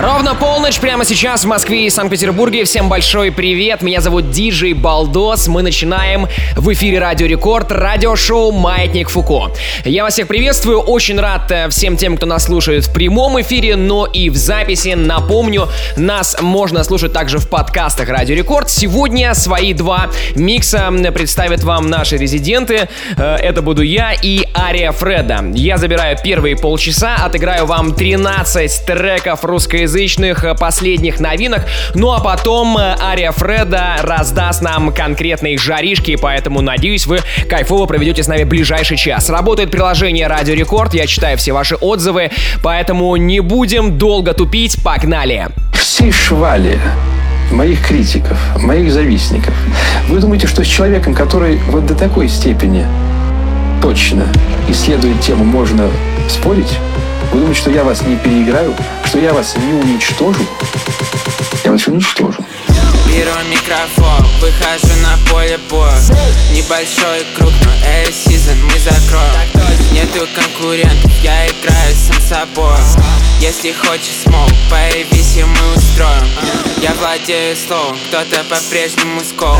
Ровно полночь прямо сейчас в Москве и Санкт-Петербурге. Всем большой привет. Меня зовут Диджей Балдос. Мы начинаем в эфире Радио Рекорд, радиошоу «Маятник Фуко». Я вас всех приветствую. Очень рад э, всем тем, кто нас слушает в прямом эфире, но и в записи. Напомню, нас можно слушать также в подкастах Радио Рекорд. Сегодня свои два микса представят вам наши резиденты. Э, это буду я и Ария Фреда. Я забираю первые полчаса, отыграю вам 13 треков русской русскоязычных э, последних новинок. Ну а потом э, Ария Фреда раздаст нам конкретные жаришки, поэтому надеюсь, вы кайфово проведете с нами ближайший час. Работает приложение Радио Рекорд, я читаю все ваши отзывы, поэтому не будем долго тупить, погнали! Все швали моих критиков, моих завистников. Вы думаете, что с человеком, который вот до такой степени точно исследует тему, можно спорить? Вы думаете, что я вас не переиграю? Что я вас не уничтожу? Я вас уничтожу. Беру микрофон, выхожу на поле боя Небольшой круг, но эй, сезон мы закроем Нету конкурентов, я играю сам собой Если хочешь smoke, появись и мы устроим Я владею словом, кто-то по-прежнему скован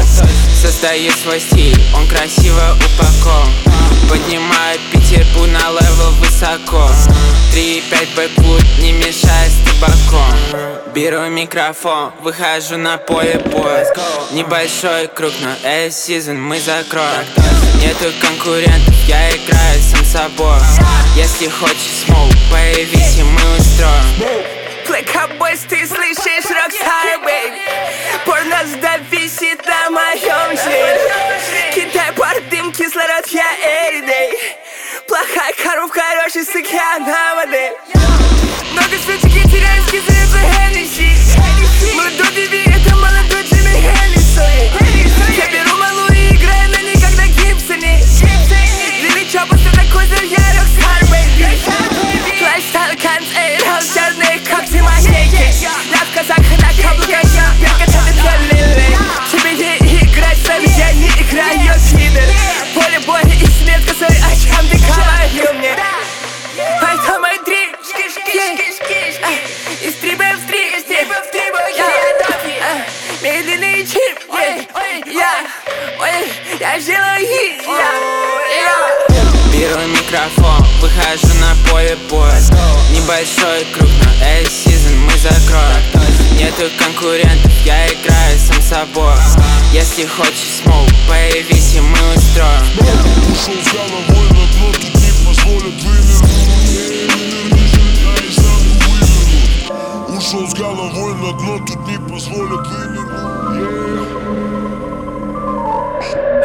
Создаю свой стиль, он красиво упакован Поднимаю Петербург на level высоко 3,5 backwood, не мешай с табаком Беру микрофон, выхожу на поле боя Небольшой круг, но эй, сезон мы закроем. Нету конкурентов, я играю сам собой. Если хочешь смоук, появись и мы устроим. Плэкабойс, ты слышишь Рокстар, бэйби Порнозда висит на моем член Китай пар дым, кислород, я everyday Плохая коробка, хороший с океана модель Много свечек и теряю скизы, это Хеннесси Молодой Биби, это молодой Джимми Хеннисон Я беру малую и играю на ней, как на Гибсоне Длинный чопор, что такой за я Рокстар, бэйби Лайфстайл, канц, эй, черные когти, магнейки Я в казахах на каблуках, я перкача, это лилей Тебе не играть с нами, я не играю косой, о чем ты говорил мне Это мой дрим, И стрибаем в стрип, Медленный чип, я, ой, я делаю хит, я, Беру микрофон, выхожу на поле боя. Небольшой круг, но эй, сезон мы закроем. Нету конкурентов, я играю сам собой. Если хочешь смоук, появись и мы устроим. Ушел головой на дно, тут не позволят вывернуть Ушел с головой на дно, тут не позволят вывернуть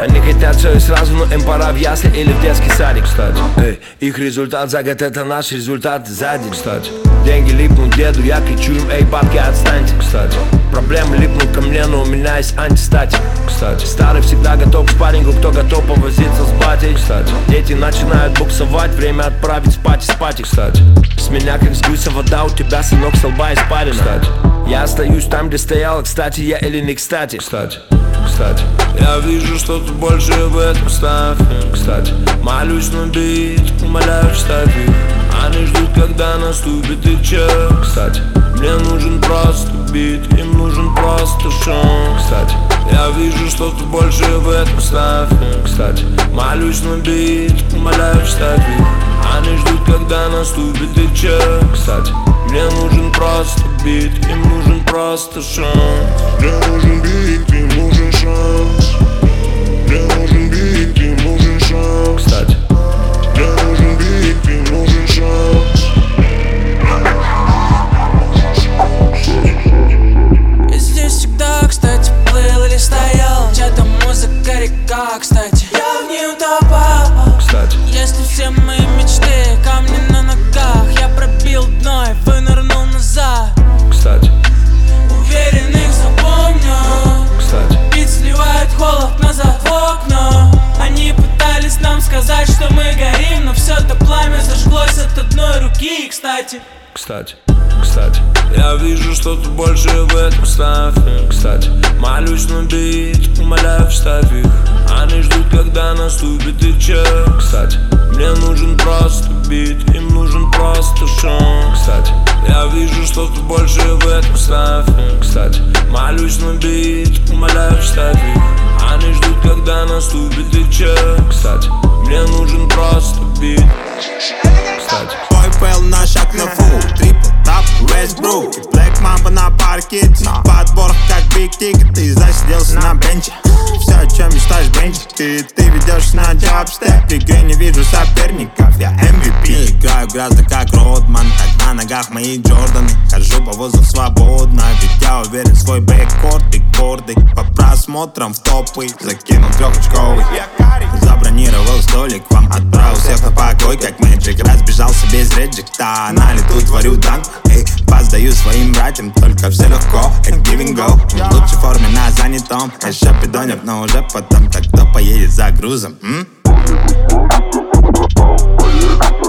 Они хотят все и сразу, но им пора в ясли или в детский садик, кстати Эй, Их результат за год это наш результат сзади, кстати. Деньги липнут деду, я кричу им, эй, бабки, отстаньте, кстати. Проблемы липнут ко мне, но у меня есть антистатик, кстати. Старый всегда готов к спаррингу, кто готов повозиться с батей, кстати. Дети начинают буксовать, время отправить спать и спать, кстати. С меня как с гуся вода, у тебя, сынок, с лба испарина, кстати Я остаюсь там, где стоял, кстати, я или не кстати, кстати кстати. Я вижу что-то большее в этом ставь Кстати, молюсь на бит, умоляю вставь их Они ждут, когда наступит их час. Кстати, мне нужен просто бит, им нужен просто шум. Кстати, я вижу что-то большее в этом ставь Кстати, молюсь на бит, умоляю вставь их Они ждут, когда наступит их час. Кстати, мне нужен просто бит, им нужен просто шум Мне нужен бит, им нужен шанс. Мне нужен бит, им нужен шанс. Кстати, Мне нужен бит, им нужен шанс. Здесь всегда, кстати, плыл или стоял. Чья-то музыка река, кстати руки, кстати? Кстати, кстати. Я вижу, что что-то большее в этом ставь Кстати, молюсь на бит, умоляю вставь их. Они ждут, когда наступит их час. Кстати, мне нужен просто бит, им нужен просто шум. Кстати, я вижу что-то большее в этом ставь Кстати, молюсь на бит, умоляю вставь их. Они ждут, когда наступит их час. Кстати, мне нужен просто бит. Кстати на. Паркете Подбор как big ticket Ты засиделся на. bench е. Все, о чем мечтаешь, бенчик? Ты, ты ведешь на jab step. В игре не вижу соперников Я MVP. Играю грязно как Родман Так на ногах мои Джорданы. Хожу по воздуху свободно Ведь я уверен свой backcourt. И гордый По просмотрам в топы. Закинул трехочковый Забронировал столик Вам отправил всех на покой Как мэджик Разбежался без реджекта На лету творю данк Эй, пас даю своим братьям Только все легко Это giving go В лучшей форме на занятом Еще пидонят, но уже потом Так кто поедет за грузом, м? Полтора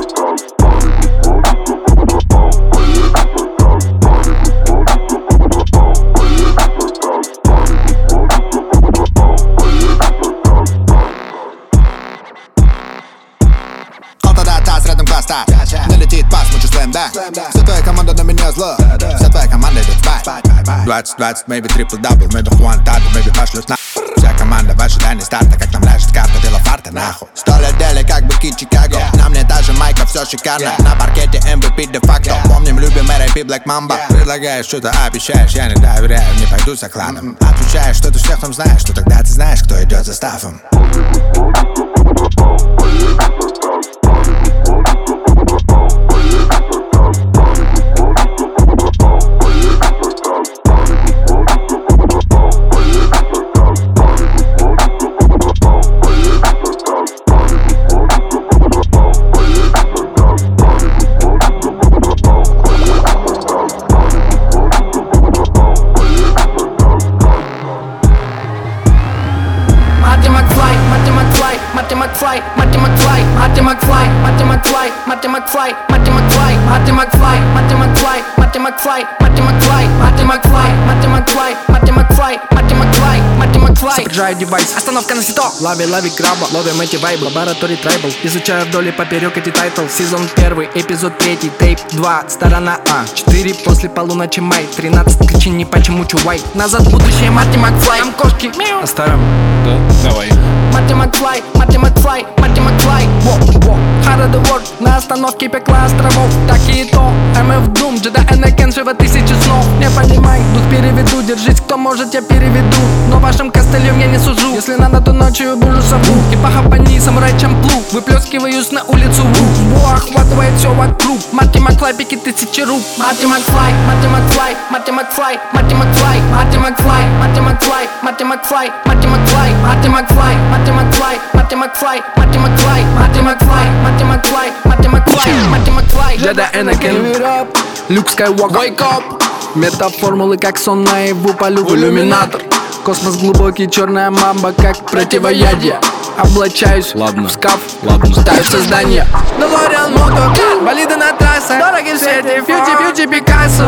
Налетит пас, мы чувствуем, да Вся твоя команда на меня зло Вся твоя команда идет спать 20-20, maybe трипл-дабл Maybe Хуан Таду, maybe пошлют на Вся команда в ожидании старта Как нам ляжет карта, дело фарта, нахуй Сто лет дели, как быки Чикаго На мне даже майка, все шикарно На паркете MVP де-факто Помним, любим и Black Mamba. Предлагаешь что-то, обещаешь Я не доверяю, не пойду за кланом Отвечаешь, что ты всех там знаешь Что тогда ты знаешь, кто идет за стафом Marty McFly, Marty McFly, Marty McFly, Marty McFly, Marty McFly, Marty McFly, Marty McFly, Marty McFly, Marty McFly, Marty McFly, Marty McFly. Сопряжаю девайс, остановка на сито. Лови, лови краба, ловим эти вайбы. Лабораторий tribal, изучаю вдоль и поперек эти title. Сезон первый, эпизод третий, tape 2, сторона А. 4 после полуночи май. 13 причин не почему чувай. Назад в будущее, Марти Макфлай Там кошки, мяу. О старом? Да, давай. Марти Макфлай, Марти Макфлай, Марти Макфлай Во, во, Hard the world. На остановке пекла островов. Так и то, MF Doom Джеда живо тысячи снов. Не понимай, дух переведу. Держись, кто может, я переведу. Но вашим костылем я не сужу Если надо, то ночью буду сову И пахапани, самурай чамплу Выплескиваюсь на улицу ву Во, охватывает все вокруг Марти Макфлай, пики тысячи рук Марти Макфлай, Марти Макфлай, Марти Макфлай, Марти Макфлай, Марти Макфлай, Марти Макфлай, Марти Макфлай, Марти Макфлай, Марти Макфлай, Марти Макфлай, Марти Макфлай, Марти Макфлай, Марти Макфлай, Марти Макфлай, Марти Макфлай, Марти Макфлай, Джеда Энекен Люк Скайуокер Wake up Метаформулы как сон наяву полю в иллюминатор. Космос глубокий, черная мамба как противоядие. Облачаюсь Ладно. в скаф, Ладно. ставлю создание. Делориан Мото, болиды на трассах Дороги в свете, фьюти, фьюти, Пикассо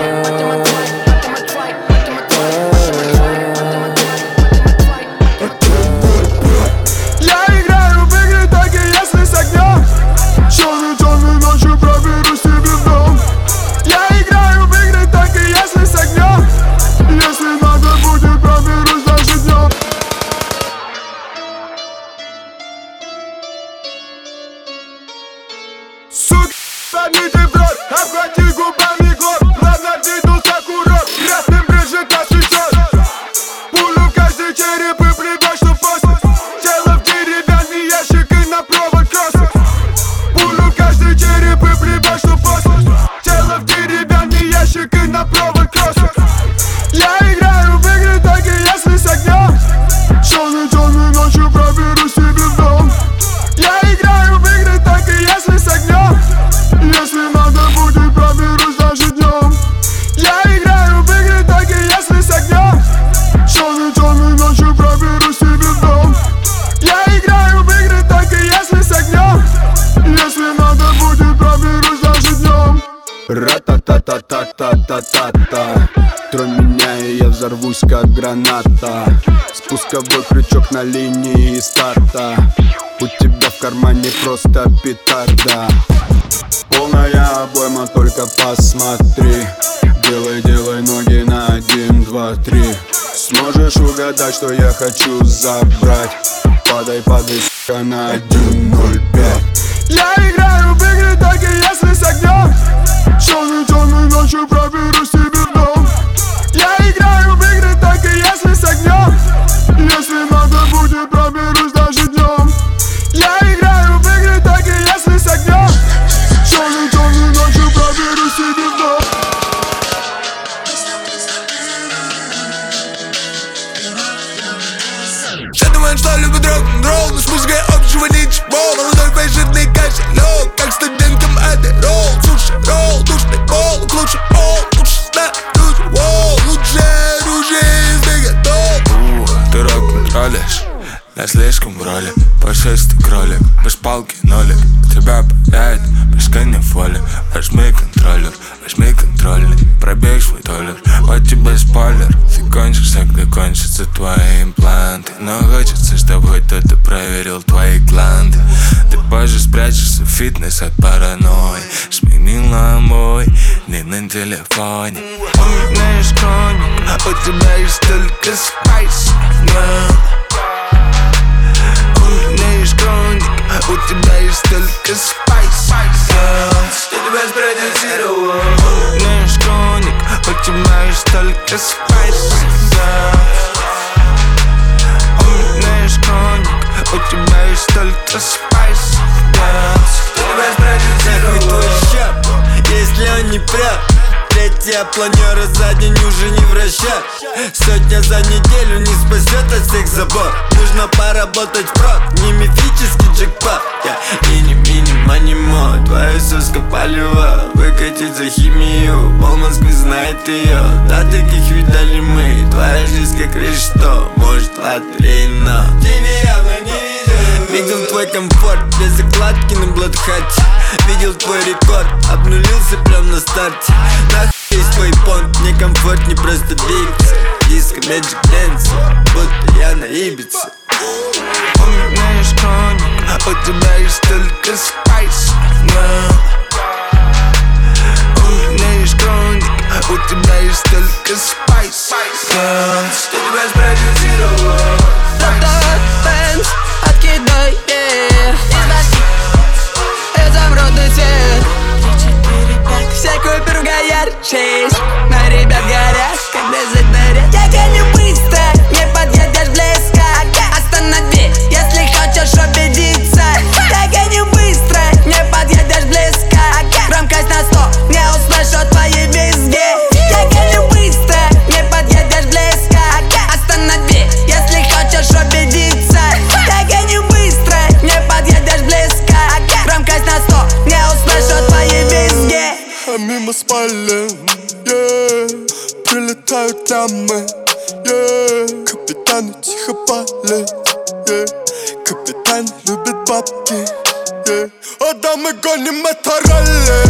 Все думают, что любят рок-н-ролл Но с музыкой общего ничего Молодой фейшитный кошелек Как студентам ролл, Суши, ролл, душный пол Лучше пол, лучше сна, лучше вол Лучше оружие из деготов Ты рок-н-роллишь я слишком в роли Пушистый кролик, без палки нолик Тебя паяет, без воли Возьми контроллер, возьми контрольный Пробей свой доллар, вот тебе спойлер. Ты кончишься, когда кончатся твои импланты. Но хочется, чтобы кто-то проверил твои гланды Ты позже спрячешься в фитнес от паранойи. Сменила мой не на телефоне Умеешь коник, у тебя есть только спайс. Yeah. Умеешь коник, у тебя есть только спайс. Я тебя спродюсировал Умеешь коник, у тебя есть только спайс коник, у тебя есть только спайс. Я тебя спродюсировал твой щеп, если он не прет Третья планера за день уже не вращать Сотня за неделю не спасет от всех забот. Нужно поработать впрок, не мифический джекпот. Я мини мини мани мод, твою соска полева Выкатить за химию, пол Москвы знает ее Да таких видали мы, твоя жизнь как решто Может лотерейно Тебе не Видел твой комфорт без закладки на блатхате Видел твой рекорд, обнулился прям на старте. Нахуй есть твой понт, мне комфорт не просто двигаться Диско Magic Dance, будто я на Ибице. Умеешь коник, у тебя есть только спайс А да мы гоним это ралли,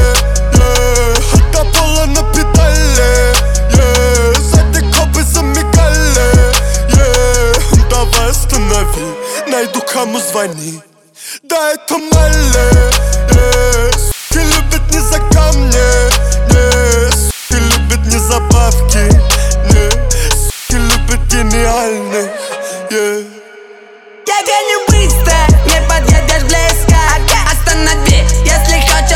yeah. От до пола на педали, yeah. Сзади копы замигали, yeah. Давай останови, найду кому звони Да это Малли, yeah. Суки любят не за камни, не Суки любят не забавки, не Суки любят гениальных, yeah. Я гоню быстро, не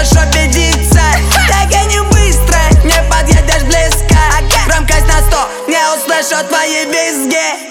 хочешь убедиться Я гоню быстро, не подъедешь близко. Громкость на сто, не услышу твои визги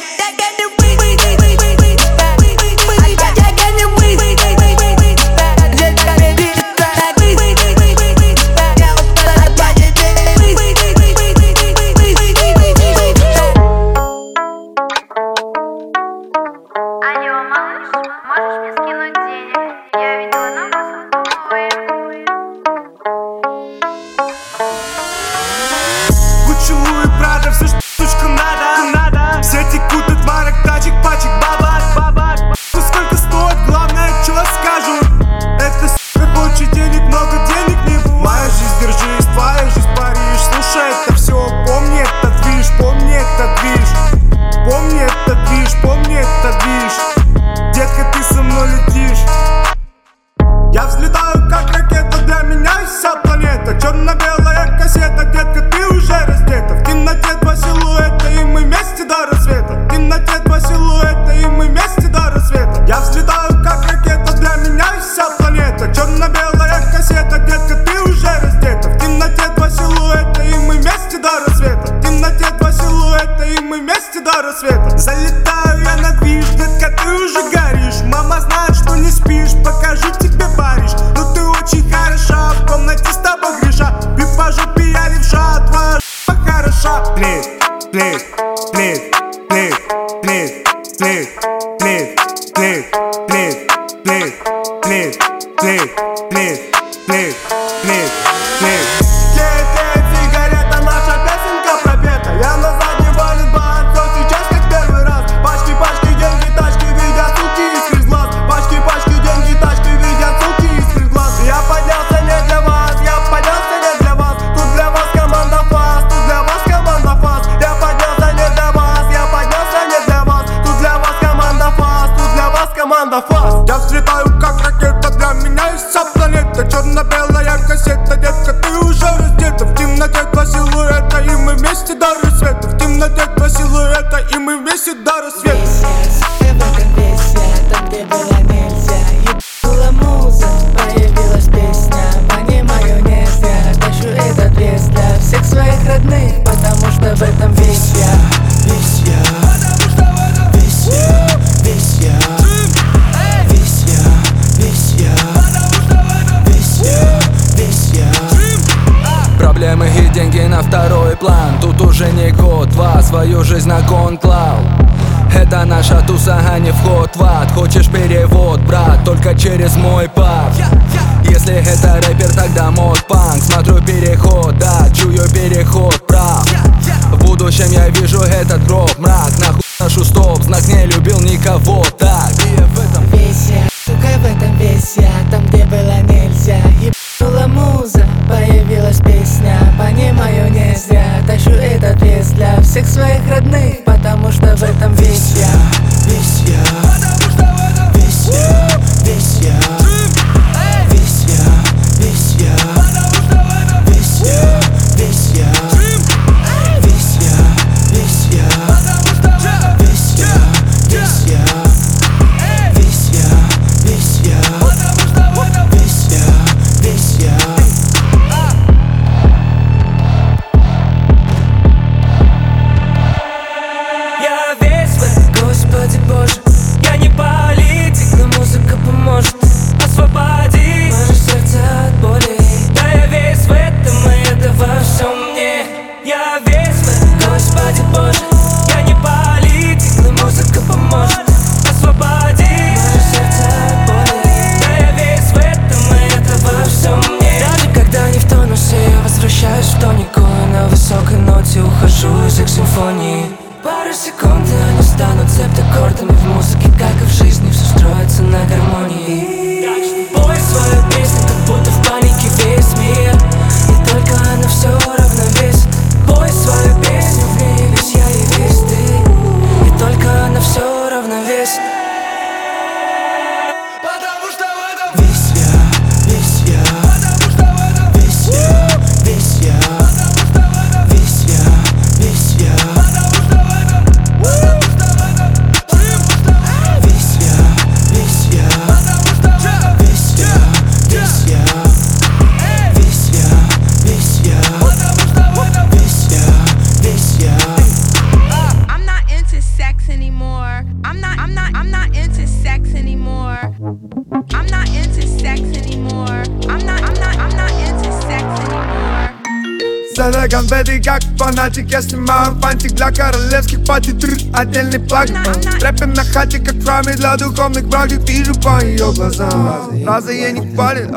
хотел не плакать Трепен на хате, как правит для духовных врагов Вижу по ее глазам Фраза ей не хвалит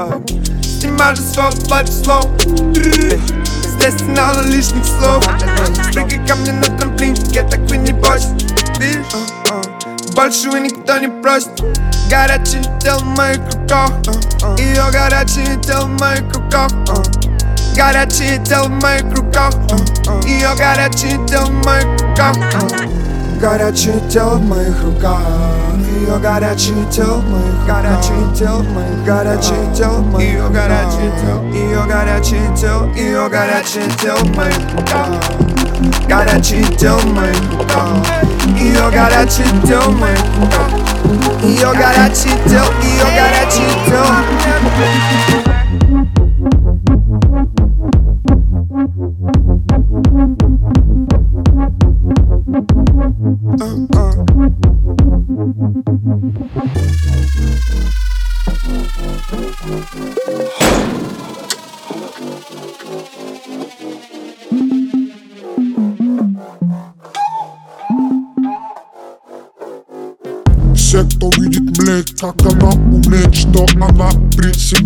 Снимаешь свой платье слов Здесь не надо лишних слов Прыгай ко мне на трамплинчике, так вы не бойся Видишь? Большего никто не просит Горячий тел в моих руках Ее горячий тел в моих руках Горячий тел в моих руках Ее горячий тел в моих руках Горячее тело в моих руках Ее горячее тело в моих Горячее тело в моих Горячее тело в моих Ее горячее тело Ее горячее тело Ее горячее тело в моих руках Горячее тело в моих руках Ее горячее тело в моих руках Ее горячее тело Ее горячее тело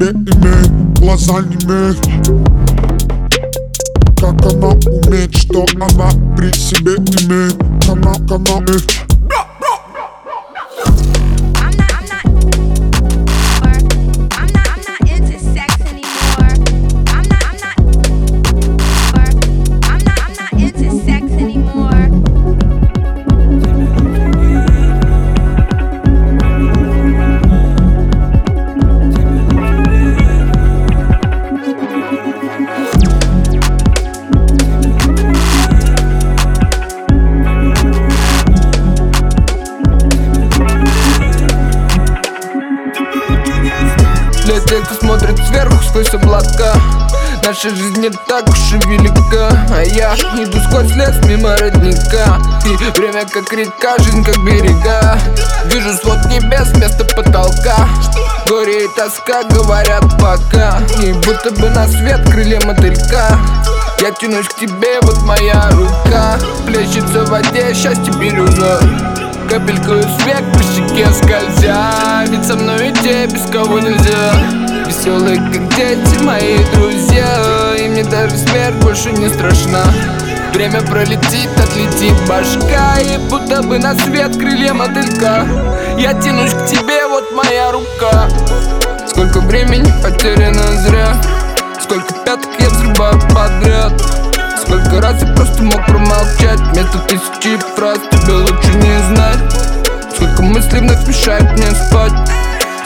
при себе имеет, глаза не имеют Как она умеет, что она при себе имеет Канал, канал, э. Наша жизнь не так уж и велика А я иду сквозь лес мимо родника. И время как река, жизнь как берега. Вижу свод небес вместо потолка. Горе и тоска говорят пока И будто бы на свет крылья мотылька. Я тянусь к тебе, вот моя рука. Плещется в воде, счастье бирюза Капельку свет по щеке скользя. Ведь со мной идти без кого нельзя Веселые, как дети, мои друзья. И мне даже смерть больше не страшна. Время пролетит, отлетит башка И будто бы на свет крылья мотылька. Я тянусь к тебе, вот моя рука. Сколько времени потеряно зря. Сколько пяток я взрываю подряд. Сколько раз я просто мог промолчать. Вместо тысячи фраз тебе лучше не знать. Сколько мыслей вновь мешает мне спать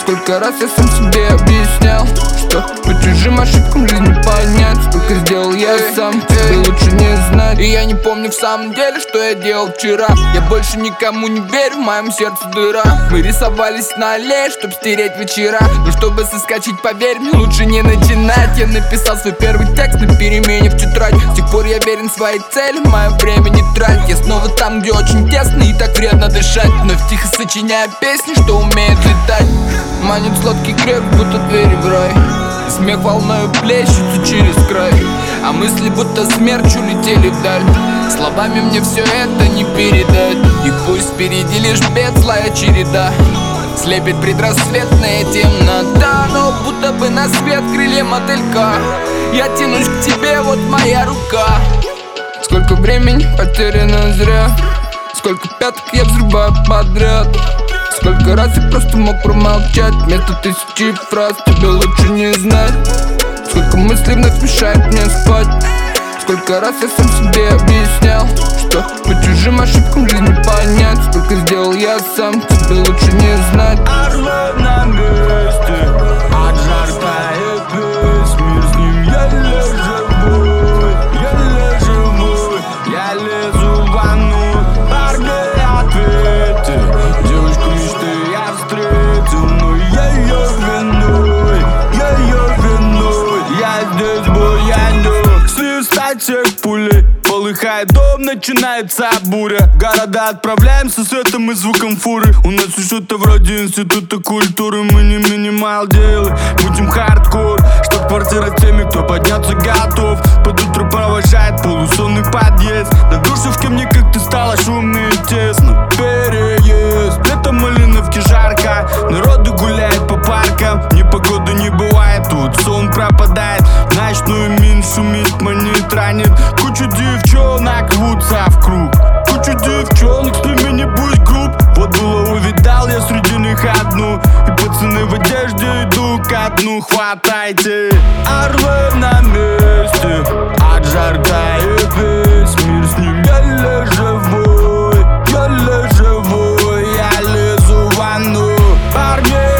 Сколько раз я сам себе объяснял Что по чужим ошибкам жизни понять. Сколько сделал я сам, тебе лучше не знать. И я не помню в самом деле, что я делал вчера. Я больше никому не верю, в моем сердце дыра. Мы рисовались на аллее, чтоб стереть вечера. Но чтобы соскочить, поверь мне, лучше не начинать. Я написал свой первый текст на перемене в тетрадь. С тех пор я верен своей цели, мое время не трать. Я снова там, где очень тесно и так вредно дышать. Вновь тихо сочиняя песни, что умеют летать Манит сладкий креп, будто двери в рай Смех волною плещется через край. А мысли будто смерч улетели вдаль. Словами мне все это не передать. И пусть впереди лишь бед, череда. Слепит предрассветная темнота Но будто бы на свет крылья мотылька. Я тянусь к тебе, вот моя рука. Сколько времени потеряно зря. Сколько пяток я взрываю подряд Сколько раз я просто мог промолчать. Вместо тысячи фраз тебе лучше не знать. Сколько мыслей вновь мешает мне спать. Сколько раз я сам себе объяснял Что по чужим ошибкам жизни понять. Сколько сделал я сам, тебе лучше не знать начинается буря. Города отправляемся светом и звуком фуры. У нас что-то вроде института культуры Мы не минимал делы, будем хардкор Чтоб квартира теми, кто подняться готов. Под утро провожает полусонный подъезд. На душевке мне как-то стало шумно и тесно. Переезд, летом малиновки жарко Народу гуляет по паркам. Непогоды не бывает, тут Сон пропадает, ночную мин шумит, манит, ранит. Кучу девчонок рвутся в круг. Кучу девчонок, с ними не будь груб. Вот было увидал я среди них одну. И пацаны в одежде иду к дну. Хватайте, орлы на месте. От жарка и весь мир с ним. Лежу, живой Еле живой, я лезу в ванну. Парни,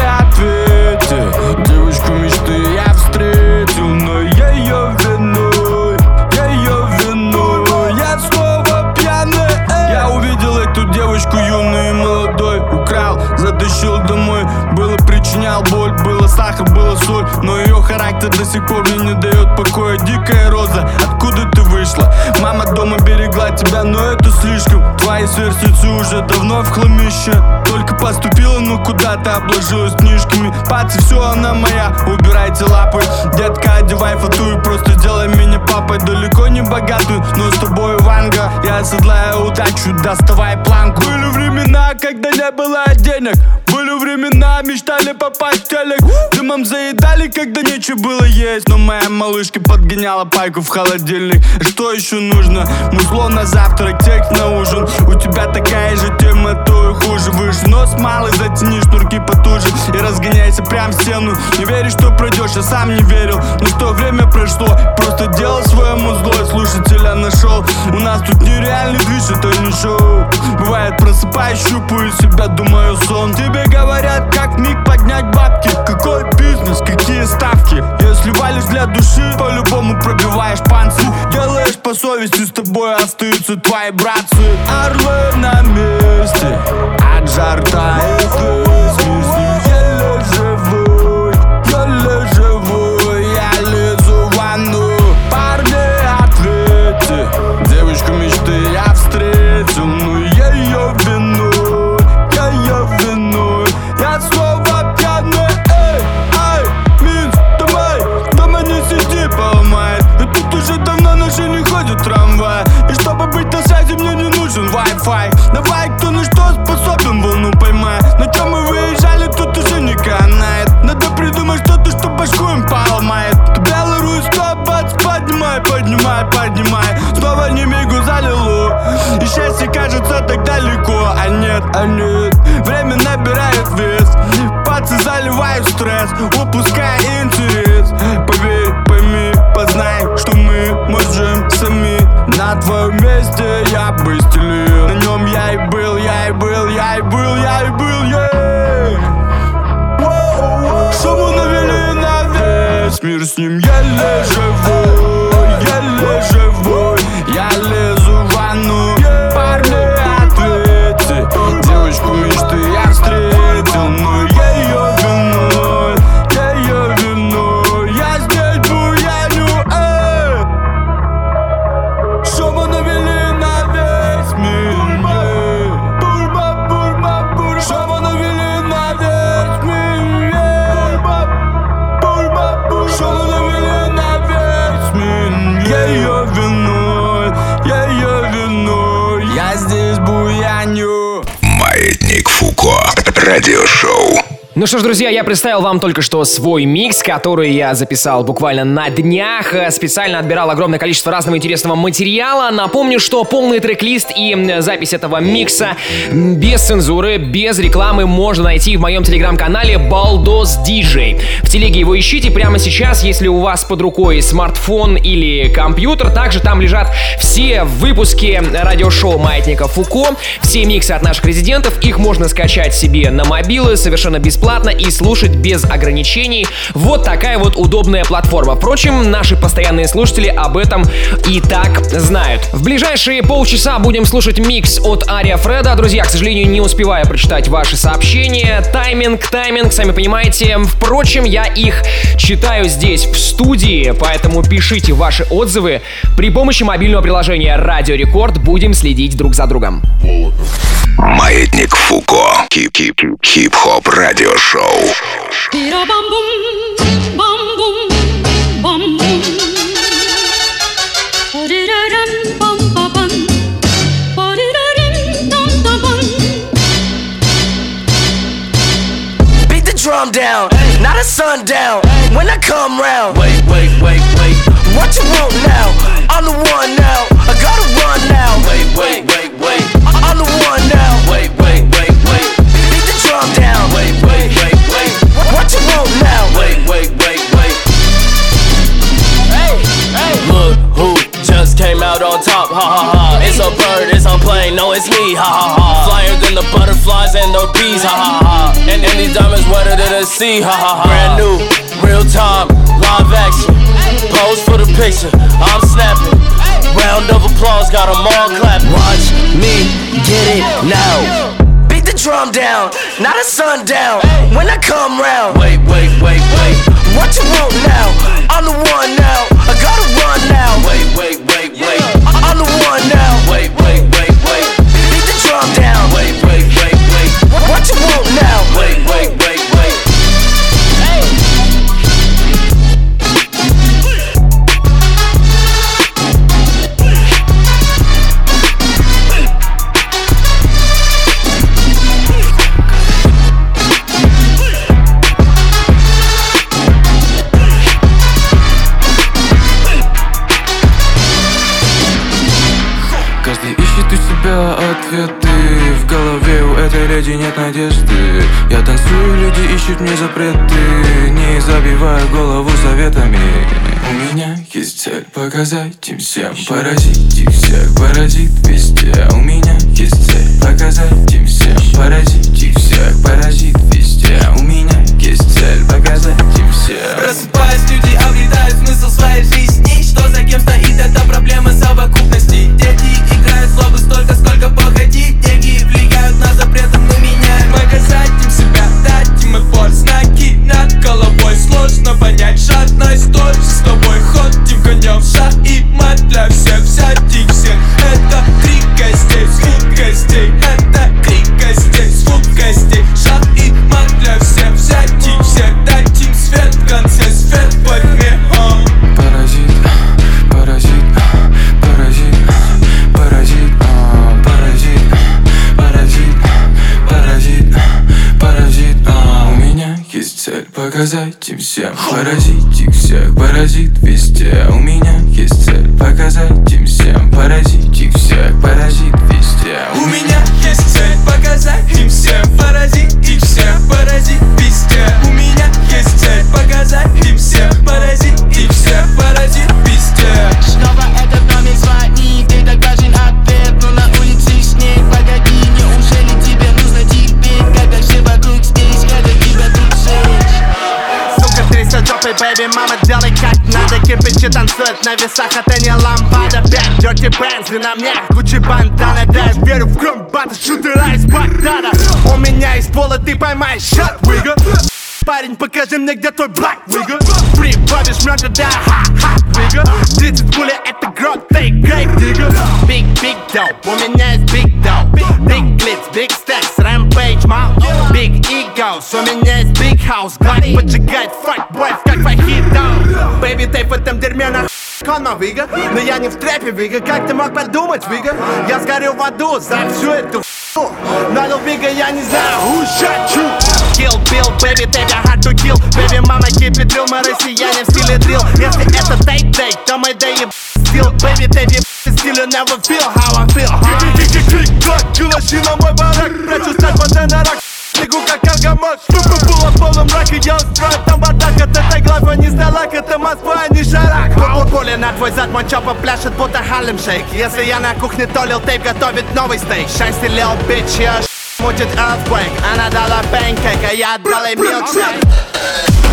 сахар, было соль Но ее характер до сих пор мне не дает покоя Дикая роза, откуда ты вышла? Мама дома берегла тебя, но это слишком. Твои сверстницы уже давно в хламище. Только поступила, но куда-то обложилась книжками. Пацы, все, она моя, убирайте лапы. Детка, одевай фату и просто сделай меня папой. Далеко не богатую, но с тобой ванга Я оседлаю удачу, доставай планку. Были времена, когда не было денег. Были времена, мечтали попасть в телек Дымом заедали, когда нечего было есть. Но моя малышка подгоняла пайку в холодильник. Что еще нужно? Музло на завтрак, текст на ужин. У тебя такая же тема, то и хуже. Выше нос малый, затяни шнурки потуже. И разгоняйся прям в стену. Не веришь, что пройдешь, я сам не верил. Но что время прошло, просто делал своему злой Слушателя нашел. У нас тут нереальный движ, это не шоу. Бывает просыпаюсь, щупаю себя, думаю сон. Тебе говорят, как миг поднять бабки. Какой бизнес, какие ставки Если для души, по-любому пробиваешь панцирь. Делаешь по совести, с тобой остаются твои братцы. Орлы на месте, от жар тает с ним еле живой, поднимай, поднимай. Снова не мигу залило И счастье кажется так далеко. А нет, а нет, время набирает вес. Пацы заливают стресс, упуская интерес. Поверь, пойми, познай, что мы можем сами. На твоем месте я бы стелил На нем я и был, я и был, я и был, я и был, yeah. Шуму навели на весь мир с ним еле живой, Радиошоу. Ну что ж, друзья, я представил вам только что свой микс, который я записал буквально на днях. Э, Специально отбирал огромное количество разного интересного материала. Напомню, что полный трек-лист и запись этого микса без цензуры, без рекламы можно найти в моем телеграм-канале Балдос Диджей. В телеге его ищите прямо сейчас, если у вас под рукой смартфон или компьютер. Также там лежат все выпуски радиошоу Маятника Фуко, все миксы от наших резидентов. Их можно скачать себе на мобилы совершенно бесплатно и слушать без ограничений. Вот такая вот удобная платформа. Впрочем, наши постоянные слушатели об этом и так знают. В ближайшие полчаса будем слушать микс от Ария Фреда. Друзья, к сожалению, не успеваю прочитать ваши сообщения. Тайминг, тайминг, сами понимаете. Впрочем, я их читаю здесь, в студии, поэтому пишите ваши отзывы. При помощи мобильного приложения Радио Рекорд будем следить друг за другом. Маятник Фуко. Хип-хип. Хип-хоп радиошоу. Beat the drum down, not a sundown. When I come round, wait, wait, wait, wait. What you want now? I'm the one now. I gotta run now. Wait, wait, wait, On top, ha ha ha. It's a bird, it's a plane, no, it's me, ha ha ha. Flyer than the butterflies and the bees, ha ha ha. And, and these diamonds wetter than the sea, ha ha ha. Brand new, real time, live action. Pose for the picture, I'm snapping. Round of applause, got 'em all clapping. Watch me get it now. Beat the drum down, not a sundown. When I come round, wait, wait, wait, wait. What you want now? I'm the one now. I gotta run now. Wait, wait, wait, wait. I'm the one now. Wait, wait. Нет надежды. Я танцую, люди ищут мне запреты. Не забивая голову советами. У меня есть цель показать им всем. Поразить их всех, поразит везде. У меня есть цель показать им всем. Поразить их всех, поразит везде. У меня есть цель показать им всем. Просыпаясь, люди обретают смысл своей жизни всем, поразить их всех, паразит везде. У меня есть цель показать на весах, это не лампада Пять дёрти бензы на мне, Гуччи бандана Да, я верю в комбат, шутера из Багдада. У меня из пола ты поймаешь шат, выга Парень, покажи мне, где твой блэк, выга Прибавишь мёртво, да, ха-ха, выга 30 пуля, это грот, ты грейп, дига Big, big dough, у меня есть big dough Big glitz, big stacks, rampage, мал Big egos, у меня есть big house. Глад поджигать, fuck boys, как фахито Baby, ты в этом дерьме на Коно, Вига. Но я не в трэпе, Вига. Как ты мог подумать, Вига? Я сгорю в аду за всю эту фу. Надо, Вига, я не знаю, you? Kill, Bill, baby, take a hard to kill. Baby, мама, it real, мы россияне в стиле дрил Если это тейк-тейк, то мы даем стил Baby, baby, still you never feel how I feel Крик-крик-крик, кулачи на мой барак Прячу стать на рак Бегу как аргамак Штука была полном мраке Я устрою там бардак От этой главы не сдалак Это Москва, а не шарак. Поле на твой зад Мой чопа пляшет, будто Харлем Шейк. Если я на кухне толил тейп Готовит новый стейк. Счастье, little bitch Я мутит earthquake. Она дала панкейк А я дал ей милкшейк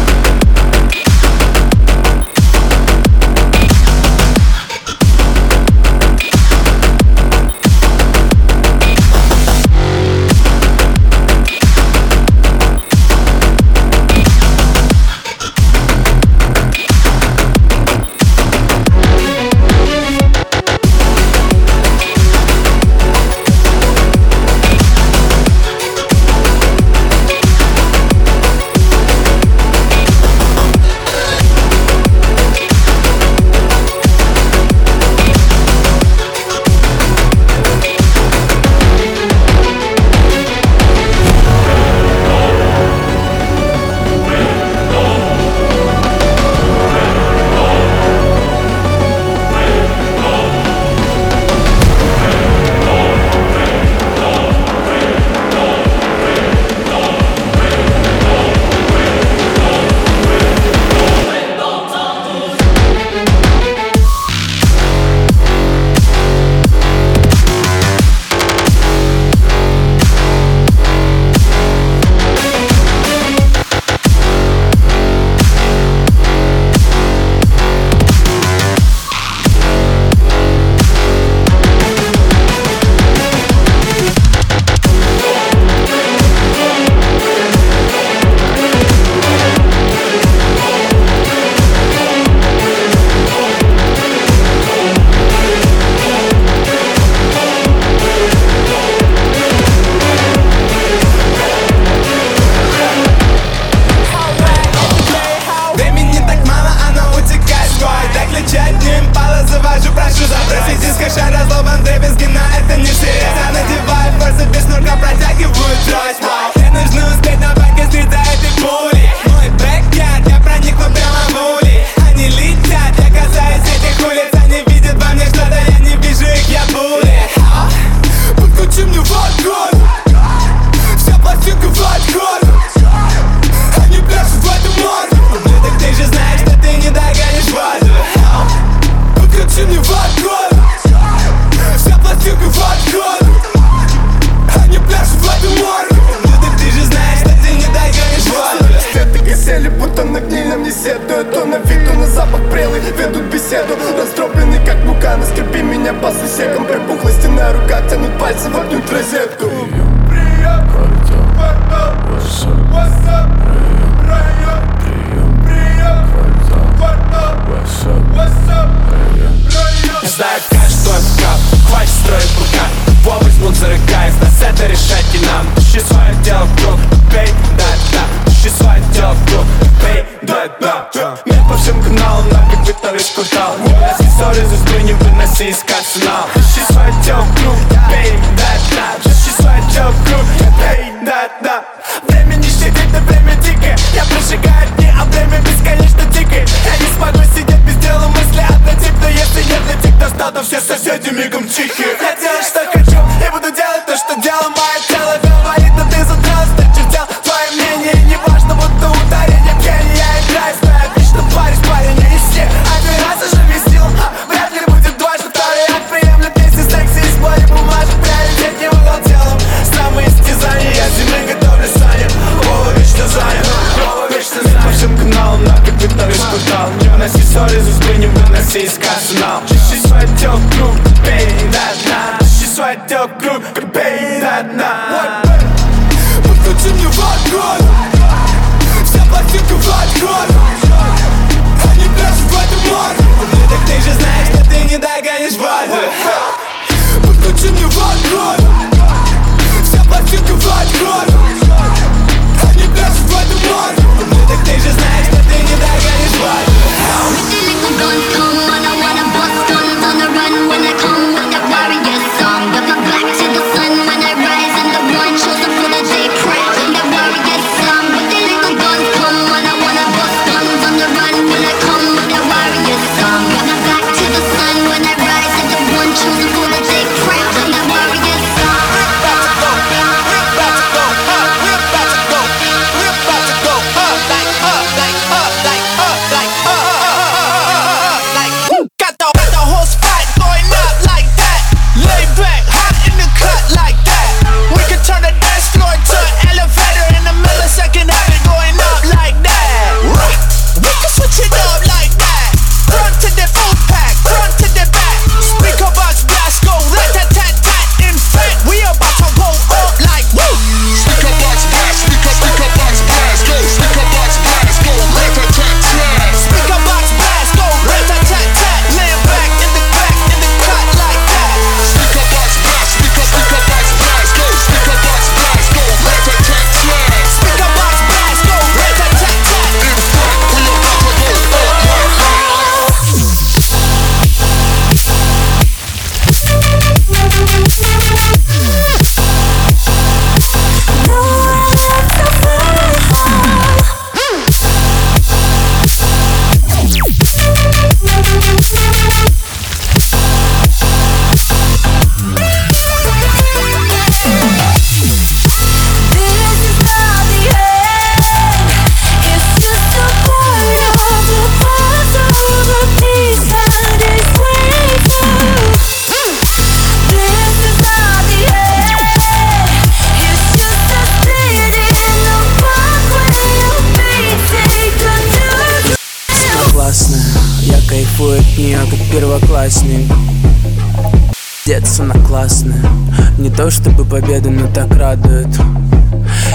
победа, но так радует.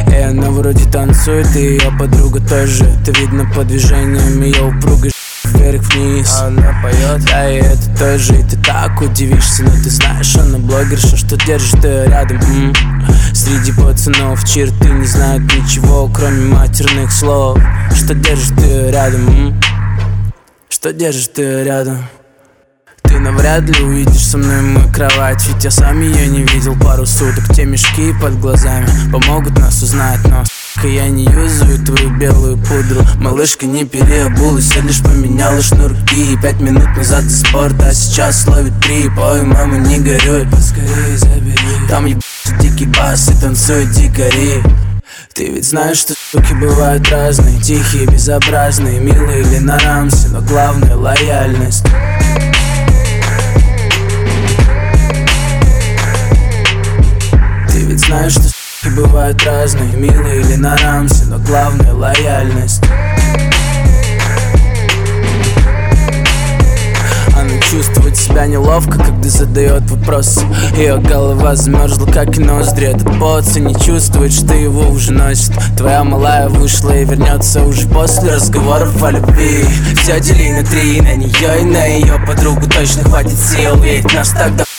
И она вроде танцует, и ее подруга тоже. Это видно по движениям ее упругой вверх-вниз Она поет, да и это тоже И ты так удивишься, но ты знаешь, она блогерша Что держит ее рядом. М? Среди пацанов черты не знают ничего Кроме матерных слов. Что держит ее рядом? М? Что держит ты рядом? Ты навряд ли увидишь со мной мою кровать Ведь я сам ее не видел пару суток. Те мешки под глазами помогут нас узнать Но, сука, я не юзаю твою белую пудру. Малышка не переобулась, я лишь поменяла шнурки. Пять минут назад из спорта, а сейчас ловит три. Пой, мама, не горюй, поскорее забери. Там ебался дикий бас и танцуют дикари. Ты ведь знаешь, что суки бывают разные. Тихие, безобразные, милые или на рамсе Но главное лояльность ведь знаешь, что суки бывают разные Милые или на рамсе Но главное лояльность. Она чувствует себя неловко, когда задает вопрос. Ее голова замерзла, как и ноздри. Этот поци не чувствует, что его уже носит. Твоя малая вышла и вернется уже после разговоров о любви. Все дели на три, на нее и на ее подругу Точно хватит сил, ведь нас тогда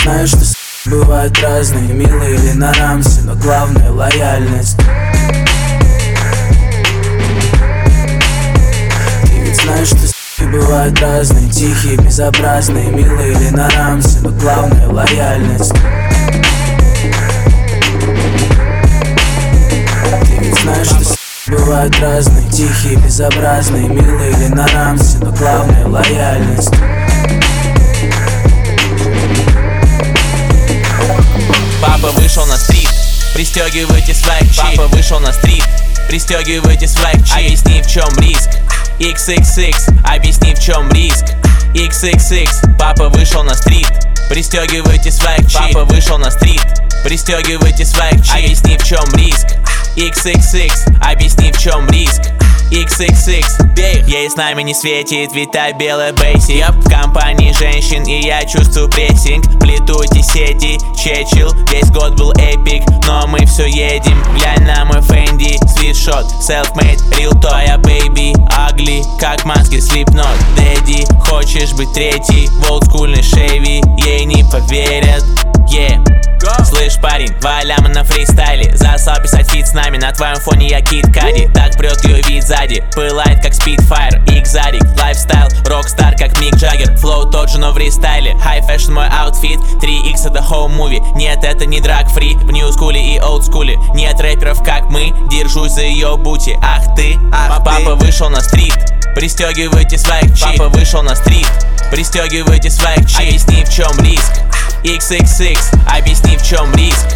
Ты ведь знаешь, что бывают разные Милые или на рамсе Но главное лояльность. Ты ведь знаешь, что бывают разные Тихие, безобразные, милые или на рамсе Но главное лояльность. Знаешь, что бывают разные Тихие, безобразные, милые или на рамсе Но главное лояльность пристегивайте свайк Папа вышел на стрит, пристегивайте свайк Объясни в чем риск. XXX, объясни в чем риск. XXX, папа вышел на стрит. Пристегивайте свайк Папа вышел на стрит. Пристегивайте свайк Объясни в чем риск. XXX, объясни в чем риск XXX, бей Ей с нами не светит, ведь та белая бейси. Я в компании женщин и я чувствую прессинг. Плету эти сети, чечил Весь год был эпик, но мы все едем Глянь на мой Фэнди, свитшот Self-made, real твоя baby Ugly, как маски Slipknot. Дэдди, хочешь быть третий? В олдскульной шеви, ей не поверят. Yeah Слышь, парень, два ляма на фристайле. Засал писать фит с нами, на твоем фоне я кит Кади Так прет ее вид сзади, пылает как спидфайр Икзарик, лайфстайл, рокстар как Мик Джаггер. Флоу тот же, но в рестайле. High fashion мой аутфит, 3x это home movie. Нет, это не драг фри, в нью скуле и олд скуле Нет рэперов как мы, держусь за ее бути. Ах ты, ах папа ты. вышел на стрит. Пристегивайте своих чип. Папа вышел на стрит. Пристегивайте своих чип. Объясни в чем риск XXX, объясни в чем риск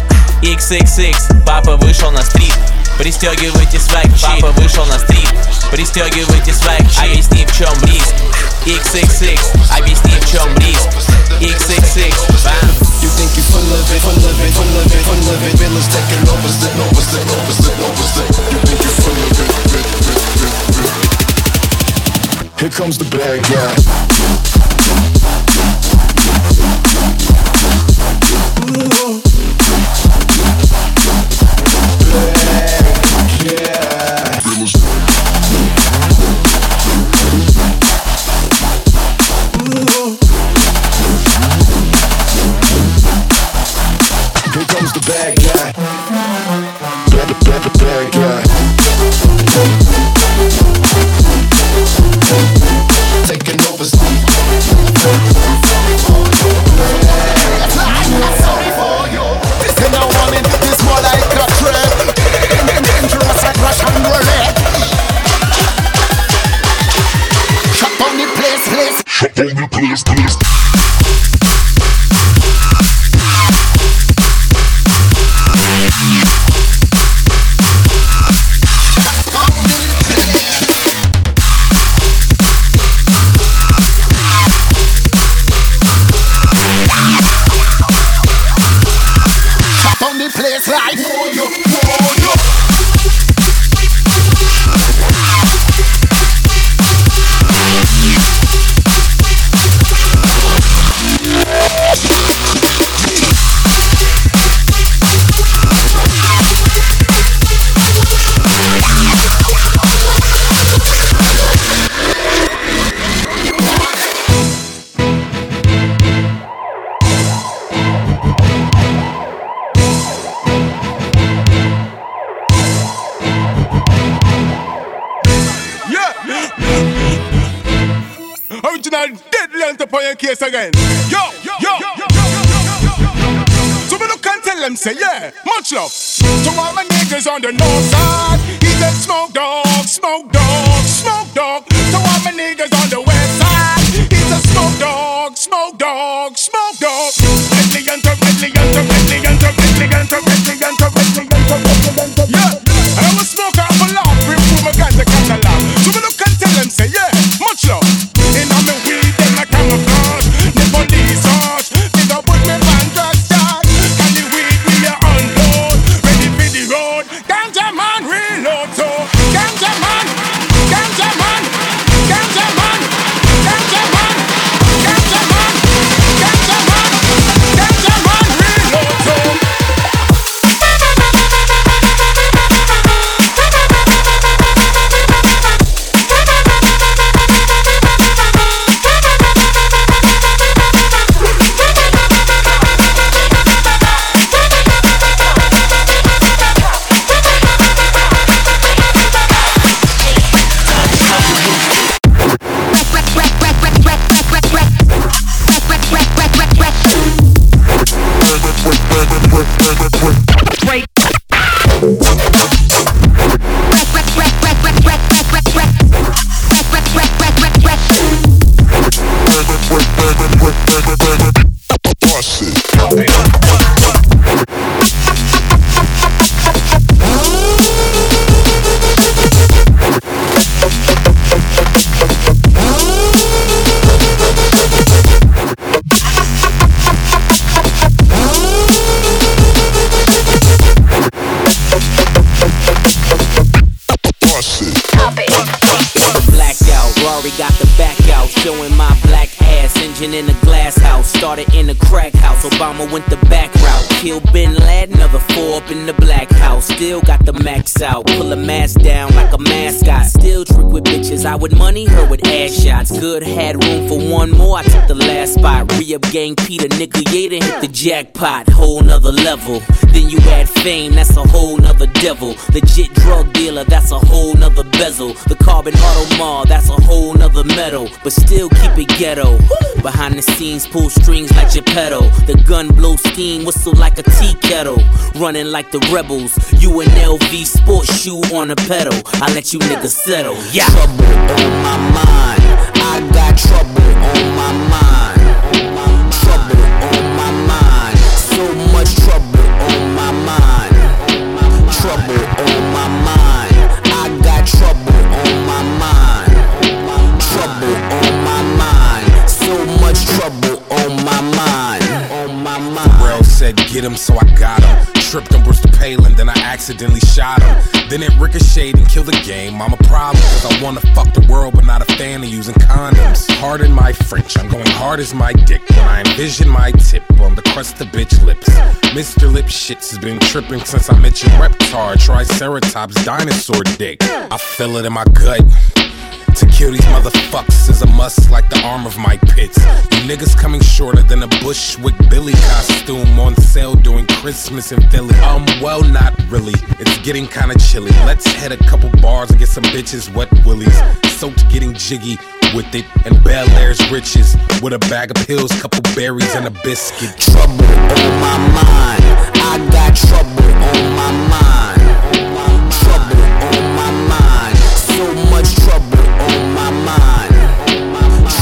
XXX, папа вышел на стрит Пристегивайте свайк Папа вышел на стрит Пристегивайте свайк Объясни в чем риск XXX, объясни в чем риск XXX, бам You think you full of it, full of it, full of it, full of it Feelings taking over, slip over, slip over, slip over, slip You think you full of it, Here comes the bad guy you. dog, smoke dog. Yeah. Mask down like a mascot. Still trick with bitches. I would money, her with ass shots. Good had room for one more. I took the last spot. Re up gang Peter, nigga, yeah, hit the jackpot. Whole nother level. Then you add fame, that's a whole nother devil. Legit drug dealer, that's a whole nother bezel. The carbon auto mall, that's a whole nother metal. But still keep it ghetto. Behind the scenes, pull strings like Geppetto. The gun blow steam, whistle like a tea kettle. Running like the rebels. You an LV sports shoe on a pedal. I let you niggas settle. Yeah. Trouble on my mind. I got trouble on my mind. Trouble on my mind. So much trouble. Trouble on my mind. I got trouble on my mind. Trouble on my mind. So much trouble on my mind. On my mind. Said get him, so I got him. Tripped on Brewster Palin, then I accidentally shot him. Then it ricocheted and killed the game. I'm a problem, cause I wanna fuck the world, but not a fan of using condoms. Pardon my French, I'm going hard as my dick when I envision my tip on the crust of bitch lips. Mr. Lip Shits has been tripping since I met your reptar, Triceratops dinosaur dick. I feel it in my gut. To kill these motherfuckers is a must like the arm of my pits. You niggas coming shorter than a Bushwick Billy costume on sale during Christmas in Philly. Um, well, not really. It's getting kinda chilly. Let's hit a couple bars and get some bitches wet willies. Soaked getting jiggy with it and Bel Air's riches with a bag of pills, couple berries, and a biscuit. Trouble on my mind. I got trouble on my mind. Trouble on my mind. So much trouble.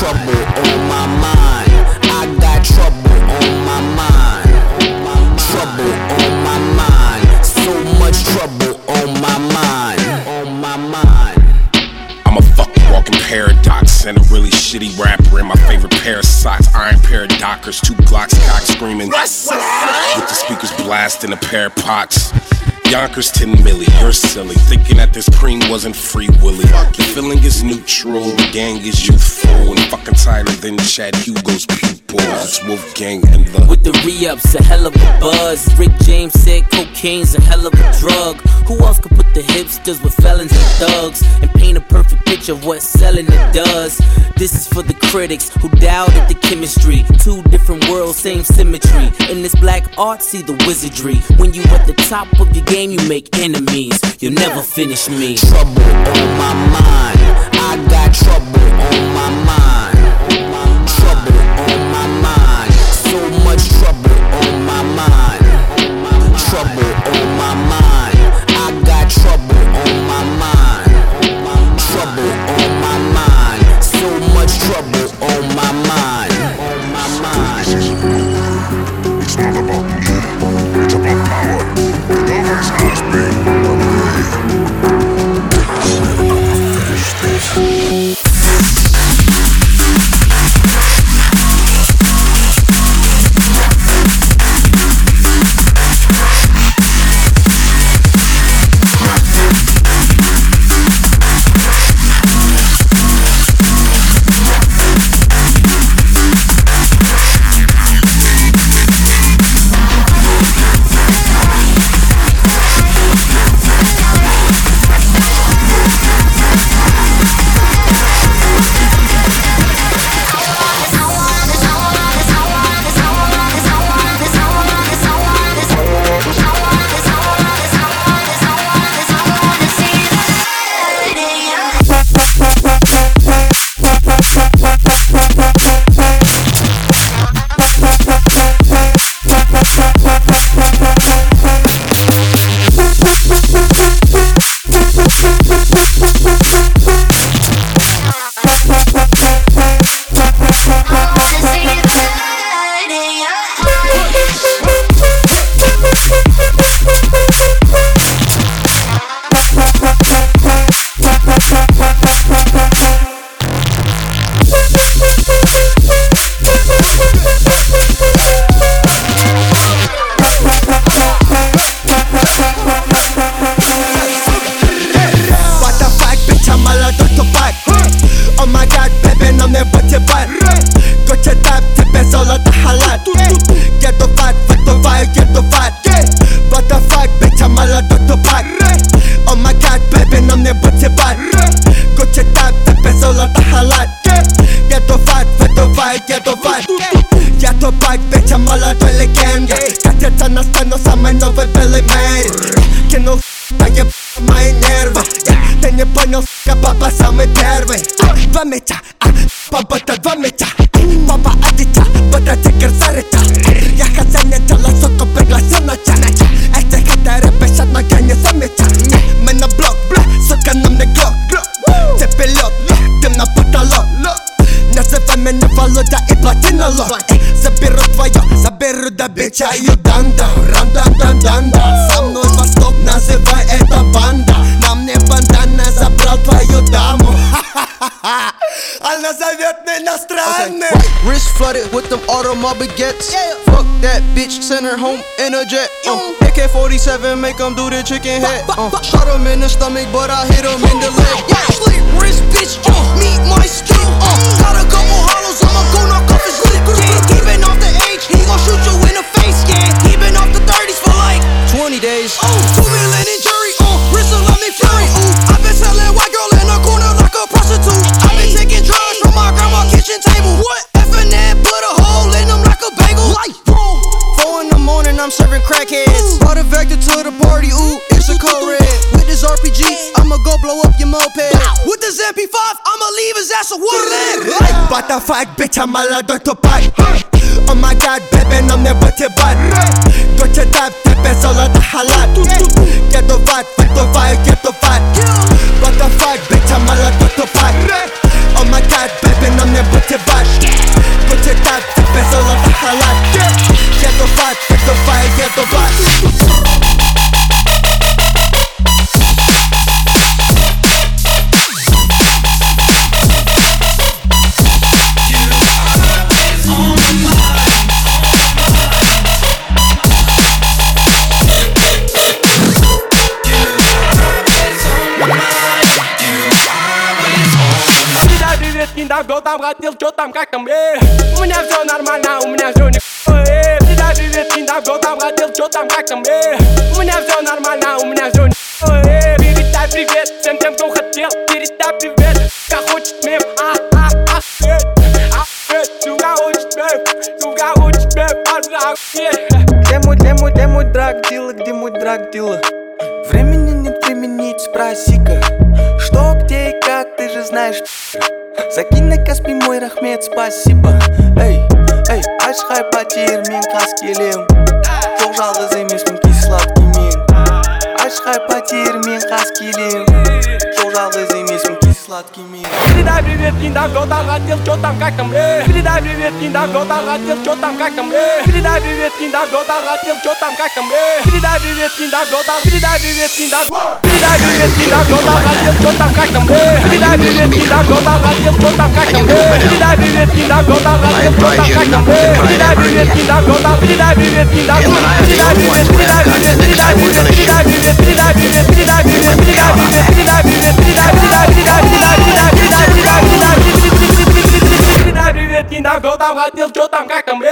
Trouble on my mind. I got trouble on my mind. Trouble on my mind. So much trouble on my mind. On my mind. I'm a fucking walking paradox and a really shitty rapper in my favorite pair of socks. Iron pair of Dockers, two Glocks cock screaming. With the speakers blasting a pair of pots. Yonkers 10 milli, you're silly. Thinking that this cream wasn't free willy. The feeling is neutral, the gang is youthful. And fucking tighter than Chad Hugo's pupils. It's Wolfgang and the. With the re-ups, a hell of a buzz. Rick James said cocaine's a hell of a drug. Who else could put the hipsters with felons and thugs and paint a perfect picture of what selling it does? This is for the critics who doubted the chemistry. Two different worlds, same symmetry. In this black art, see the wizardry. When you at the top of your game, you make enemies. You'll never finish me. Trouble on my mind. I got trouble on my mind. Trouble on my mind. So much trouble Заберу твое, заберу до бича Юданда, рам-дан-дан-дан Со мной восток, называй это банда Нам не бандана, забрал твою даму Она зовет меня странным Wrist flooded with them automobile baguettes. Fuck that bitch, send her home in a jet. Uh, AK 47, make them do the chicken head. Uh, shot him in the stomach, but I hit him in the leg. Yeah, slick wrist, bitch, uh, meet my stick, uh Got a the party, ooh, it's a co-red With this RPG, I'ma go blow up your moped. With this MP5, I'ma leave his ass a warhead. Like fuck, bitch, I'm a la to bite. Oh my god, baby, I'm never to bite. Deutsche type, tapes, all of the halat. Get the vibe, get the fight, get the vibe. Butterfly, bitch, I'm a la to bite. Там хотел, чё там, как там, э? У меня все нормально, у меня все не э. Передай привет, Киндаго, там хотел, чё там, как там, э? У меня все нормально, у меня все не э. Передай привет всем тем, кто хотел. Передай привет, как хочет мем, а, а, а, э. Э, сука хочет мем, сука хочет мем, пожалуйста. Где мой, где мой, где мой драг дила, где мой драг дила? Закинь на Каспий мой рахмет, спасибо Эй, эй, ашхай потер, мен қас келем привет, Киндаго, там хотел, чё там, как там, э Передай привет, Киндаго, там хотел, чё там, как там, э Передай привет, Киндаго, там хотел, чё там, как там, э Передай привет, Киндаго, там, передай привет, Киндаго Передай привет, Киндаго, там хотел, чё там, как там, э Передай привет, Киндаго, там хотел, чё там, как там, э Передай привет, Киндаго, там хотел, чё там, как там, э Передай привет, Киндаго, там, передай привет, Киндаго Передай привет, передай привет, передай привет, передай привет, передай привет, передай привет, передай привет, передай привет, передай, передай, передай, передай, đã vô tao gái tiêu chỗ tao các cầm đi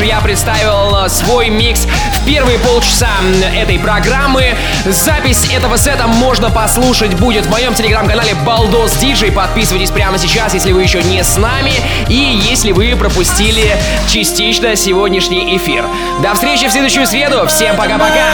Также я представил свой микс в первые полчаса этой программы. Запись этого сета можно послушать будет в моем телеграм-канале Балдос Диджей. Подписывайтесь прямо сейчас, если вы еще не с нами и если вы пропустили частично сегодняшний эфир. До встречи в следующую среду. Всем пока-пока.